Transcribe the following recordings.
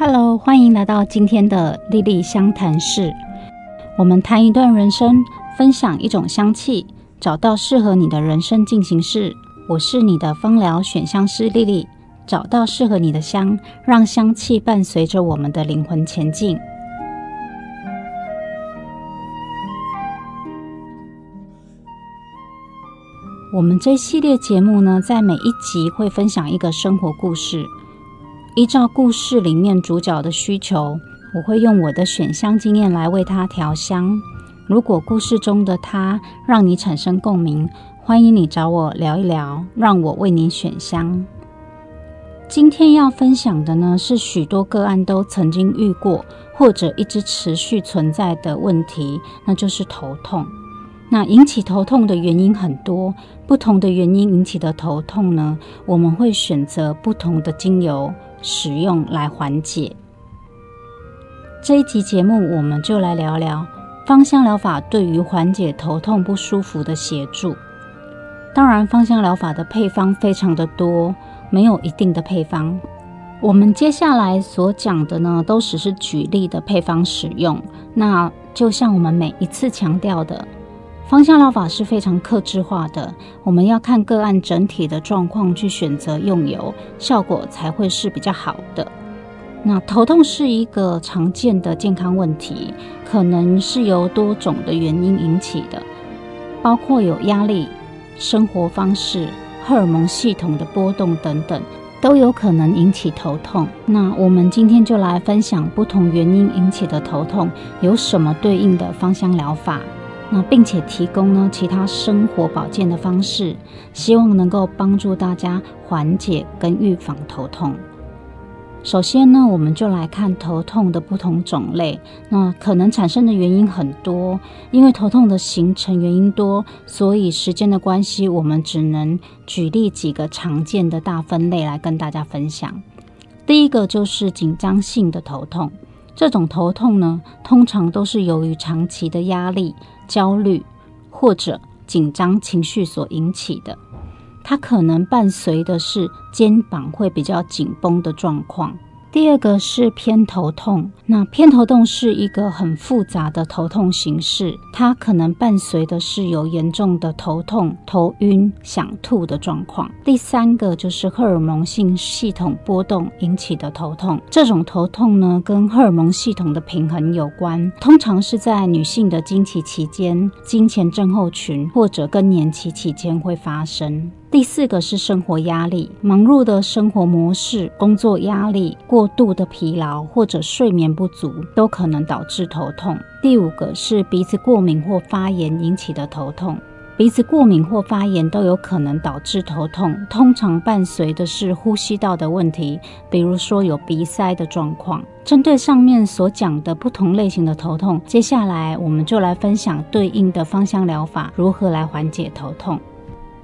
Hello，欢迎来到今天的莉莉香谈室。我们谈一段人生，分享一种香气，找到适合你的人生进行式。我是你的芳疗选香师莉莉，找到适合你的香，让香气伴随着我们的灵魂前进。我们这系列节目呢，在每一集会分享一个生活故事。依照故事里面主角的需求，我会用我的选香经验来为他调香。如果故事中的他让你产生共鸣，欢迎你找我聊一聊，让我为你选香。今天要分享的呢，是许多个案都曾经遇过或者一直持续存在的问题，那就是头痛。那引起头痛的原因很多，不同的原因引起的头痛呢，我们会选择不同的精油。使用来缓解。这一集节目，我们就来聊聊芳香疗法对于缓解头痛不舒服的协助。当然，芳香疗法的配方非常的多，没有一定的配方。我们接下来所讲的呢，都只是举例的配方使用。那就像我们每一次强调的。芳香疗法是非常克制化的，我们要看个案整体的状况去选择用油，效果才会是比较好的。那头痛是一个常见的健康问题，可能是由多种的原因引起的，包括有压力、生活方式、荷尔蒙系统的波动等等，都有可能引起头痛。那我们今天就来分享不同原因引起的头痛有什么对应的芳香疗法。那并且提供呢其他生活保健的方式，希望能够帮助大家缓解跟预防头痛。首先呢，我们就来看头痛的不同种类。那可能产生的原因很多，因为头痛的形成原因多，所以时间的关系，我们只能举例几个常见的大分类来跟大家分享。第一个就是紧张性的头痛，这种头痛呢，通常都是由于长期的压力。焦虑或者紧张情绪所引起的，它可能伴随的是肩膀会比较紧绷的状况。第二个是偏头痛，那偏头痛是一个很复杂的头痛形式，它可能伴随的是有严重的头痛、头晕、想吐的状况。第三个就是荷尔蒙性系统波动引起的头痛，这种头痛呢跟荷尔蒙系统的平衡有关，通常是在女性的经期期间、经前症候群或者更年期期间会发生。第四个是生活压力，忙碌的生活模式、工作压力、过度的疲劳或者睡眠不足，都可能导致头痛。第五个是鼻子过敏或发炎引起的头痛，鼻子过敏或发炎都有可能导致头痛，通常伴随的是呼吸道的问题，比如说有鼻塞的状况。针对上面所讲的不同类型的头痛，接下来我们就来分享对应的芳香疗法如何来缓解头痛。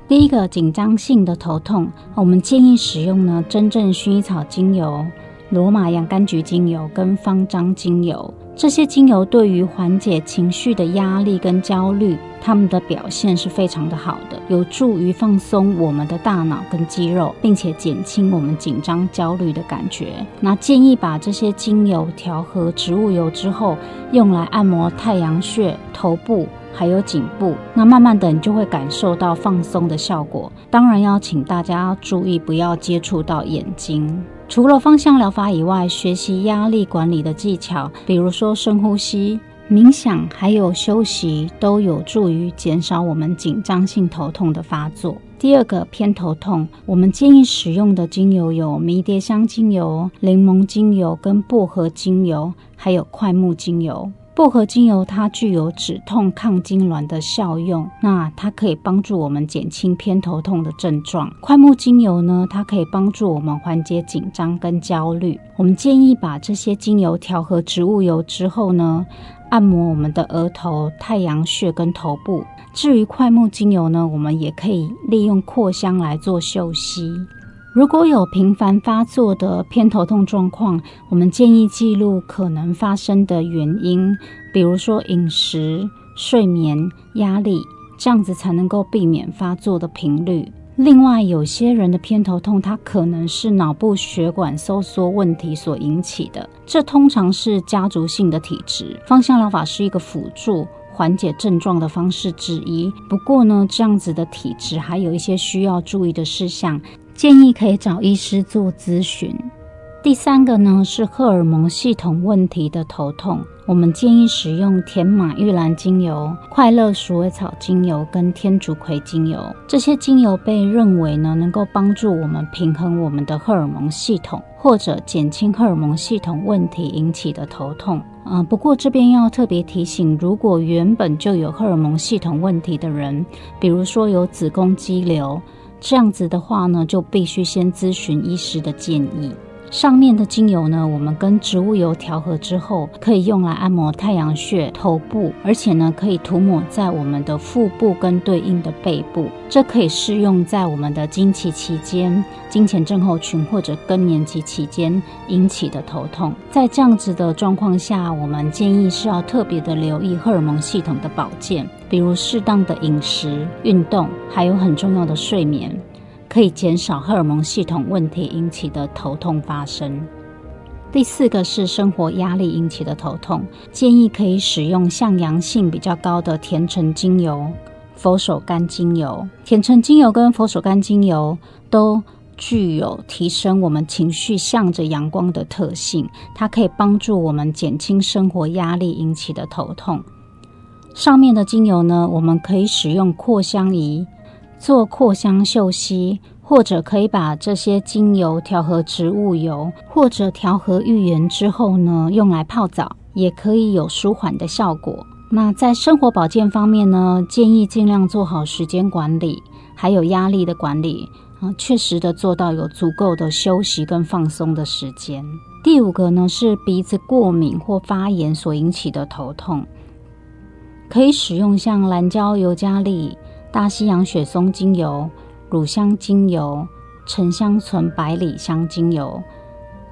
第一个紧张性的头痛，我们建议使用呢真正薰衣草精油、罗马洋甘菊精油跟方樟精油。这些精油对于缓解情绪的压力跟焦虑，它们的表现是非常的好的，有助于放松我们的大脑跟肌肉，并且减轻我们紧张焦虑的感觉。那建议把这些精油调和植物油之后，用来按摩太阳穴、头部。还有颈部，那慢慢的你就会感受到放松的效果。当然要请大家注意，不要接触到眼睛。除了芳香疗法以外，学习压力管理的技巧，比如说深呼吸、冥想，还有休息，都有助于减少我们紧张性头痛的发作。第二个偏头痛，我们建议使用的精油有迷迭香精油、柠檬精油跟薄荷精油，还有快木精油。薄荷精油它具有止痛抗痉挛的效用，那它可以帮助我们减轻偏头痛的症状。快木精油呢，它可以帮助我们缓解紧张跟焦虑。我们建议把这些精油调和植物油之后呢，按摩我们的额头、太阳穴跟头部。至于快木精油呢，我们也可以利用扩香来做嗅吸。如果有频繁发作的偏头痛状况，我们建议记录可能发生的原因，比如说饮食、睡眠、压力，这样子才能够避免发作的频率。另外，有些人的偏头痛，它可能是脑部血管收缩问题所引起的，这通常是家族性的体质。芳香疗法是一个辅助缓解症状的方式之一。不过呢，这样子的体质还有一些需要注意的事项，建议可以找医师做咨询。第三个呢是荷尔蒙系统问题的头痛，我们建议使用甜马玉兰精油、快乐鼠尾草精油跟天竺葵精油。这些精油被认为呢能够帮助我们平衡我们的荷尔蒙系统，或者减轻荷尔蒙系统问题引起的头痛。嗯，不过这边要特别提醒，如果原本就有荷尔蒙系统问题的人，比如说有子宫肌瘤，这样子的话呢，就必须先咨询医师的建议。上面的精油呢，我们跟植物油调和之后，可以用来按摩太阳穴、头部，而且呢，可以涂抹在我们的腹部跟对应的背部。这可以适用在我们的经期期间、经前症候群或者更年期期间引起的头痛。在这样子的状况下，我们建议是要特别的留意荷尔蒙系统的保健，比如适当的饮食、运动，还有很重要的睡眠。可以减少荷尔蒙系统问题引起的头痛发生。第四个是生活压力引起的头痛，建议可以使用向阳性比较高的甜橙精油、佛手柑精油。甜橙精油跟佛手柑精油都具有提升我们情绪向着阳光的特性，它可以帮助我们减轻生活压力引起的头痛。上面的精油呢，我们可以使用扩香仪。做扩香嗅吸，或者可以把这些精油调和植物油，或者调和浴盐之后呢，用来泡澡，也可以有舒缓的效果。那在生活保健方面呢，建议尽量做好时间管理，还有压力的管理啊，确实的做到有足够的休息跟放松的时间。第五个呢是鼻子过敏或发炎所引起的头痛，可以使用像蓝椒尤加利。大西洋雪松精油、乳香精油、沉香醇百里香精油，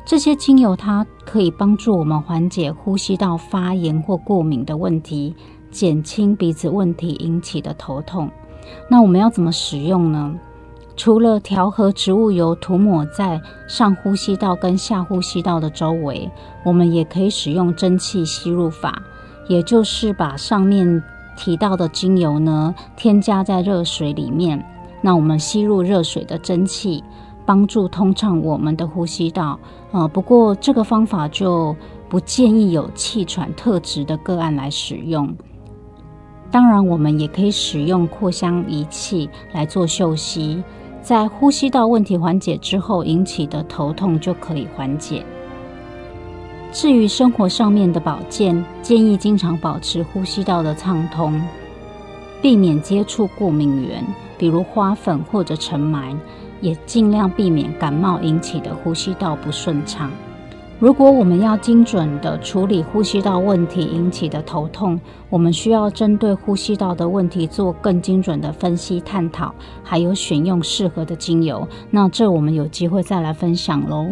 这些精油它可以帮助我们缓解呼吸道发炎或过敏的问题，减轻鼻子问题引起的头痛。那我们要怎么使用呢？除了调和植物油涂抹在上呼吸道跟下呼吸道的周围，我们也可以使用蒸汽吸入法，也就是把上面。提到的精油呢，添加在热水里面，那我们吸入热水的蒸汽，帮助通畅我们的呼吸道。呃，不过这个方法就不建议有气喘特质的个案来使用。当然，我们也可以使用扩香仪器来做嗅吸，在呼吸道问题缓解之后，引起的头痛就可以缓解。至于生活上面的保健，建议经常保持呼吸道的畅通，避免接触过敏源，比如花粉或者尘螨，也尽量避免感冒引起的呼吸道不顺畅。如果我们要精准的处理呼吸道问题引起的头痛，我们需要针对呼吸道的问题做更精准的分析探讨，还有选用适合的精油。那这我们有机会再来分享喽。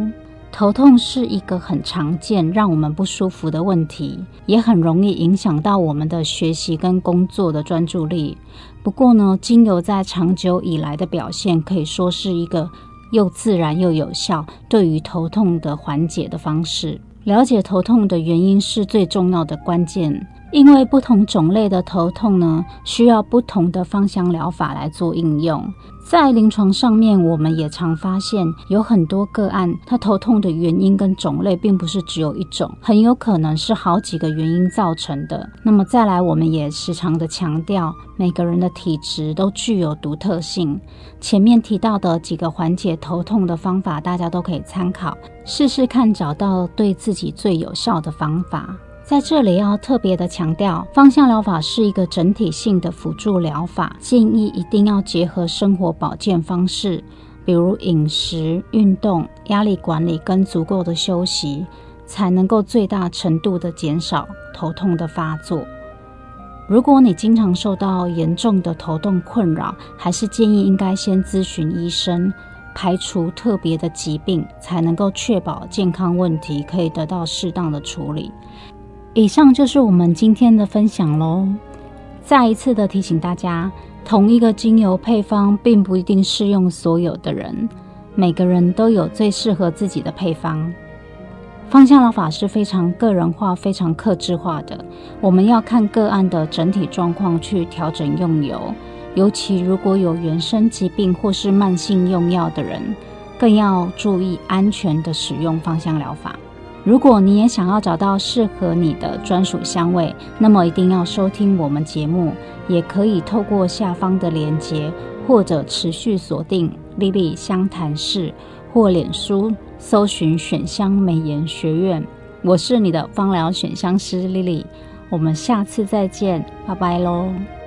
头痛是一个很常见、让我们不舒服的问题，也很容易影响到我们的学习跟工作的专注力。不过呢，精油在长久以来的表现可以说是一个又自然又有效对于头痛的缓解的方式。了解头痛的原因是最重要的关键。因为不同种类的头痛呢，需要不同的芳香疗法来做应用。在临床上面，我们也常发现有很多个案，他头痛的原因跟种类并不是只有一种，很有可能是好几个原因造成的。那么再来，我们也时常的强调，每个人的体质都具有独特性。前面提到的几个缓解头痛的方法，大家都可以参考，试试看，找到对自己最有效的方法。在这里要特别的强调，芳香疗法是一个整体性的辅助疗法，建议一定要结合生活保健方式，比如饮食、运动、压力管理跟足够的休息，才能够最大程度的减少头痛的发作。如果你经常受到严重的头痛困扰，还是建议应该先咨询医生，排除特别的疾病，才能够确保健康问题可以得到适当的处理。以上就是我们今天的分享喽。再一次的提醒大家，同一个精油配方并不一定适用所有的人，每个人都有最适合自己的配方。芳香疗法是非常个人化、非常克制化的，我们要看个案的整体状况去调整用油。尤其如果有原生疾病或是慢性用药的人，更要注意安全的使用芳香疗法。如果你也想要找到适合你的专属香味，那么一定要收听我们节目，也可以透过下方的链接，或者持续锁定莉莉香谈室或脸书。搜寻选香美颜学院，我是你的芳疗选香师莉莉我们下次再见，拜拜喽。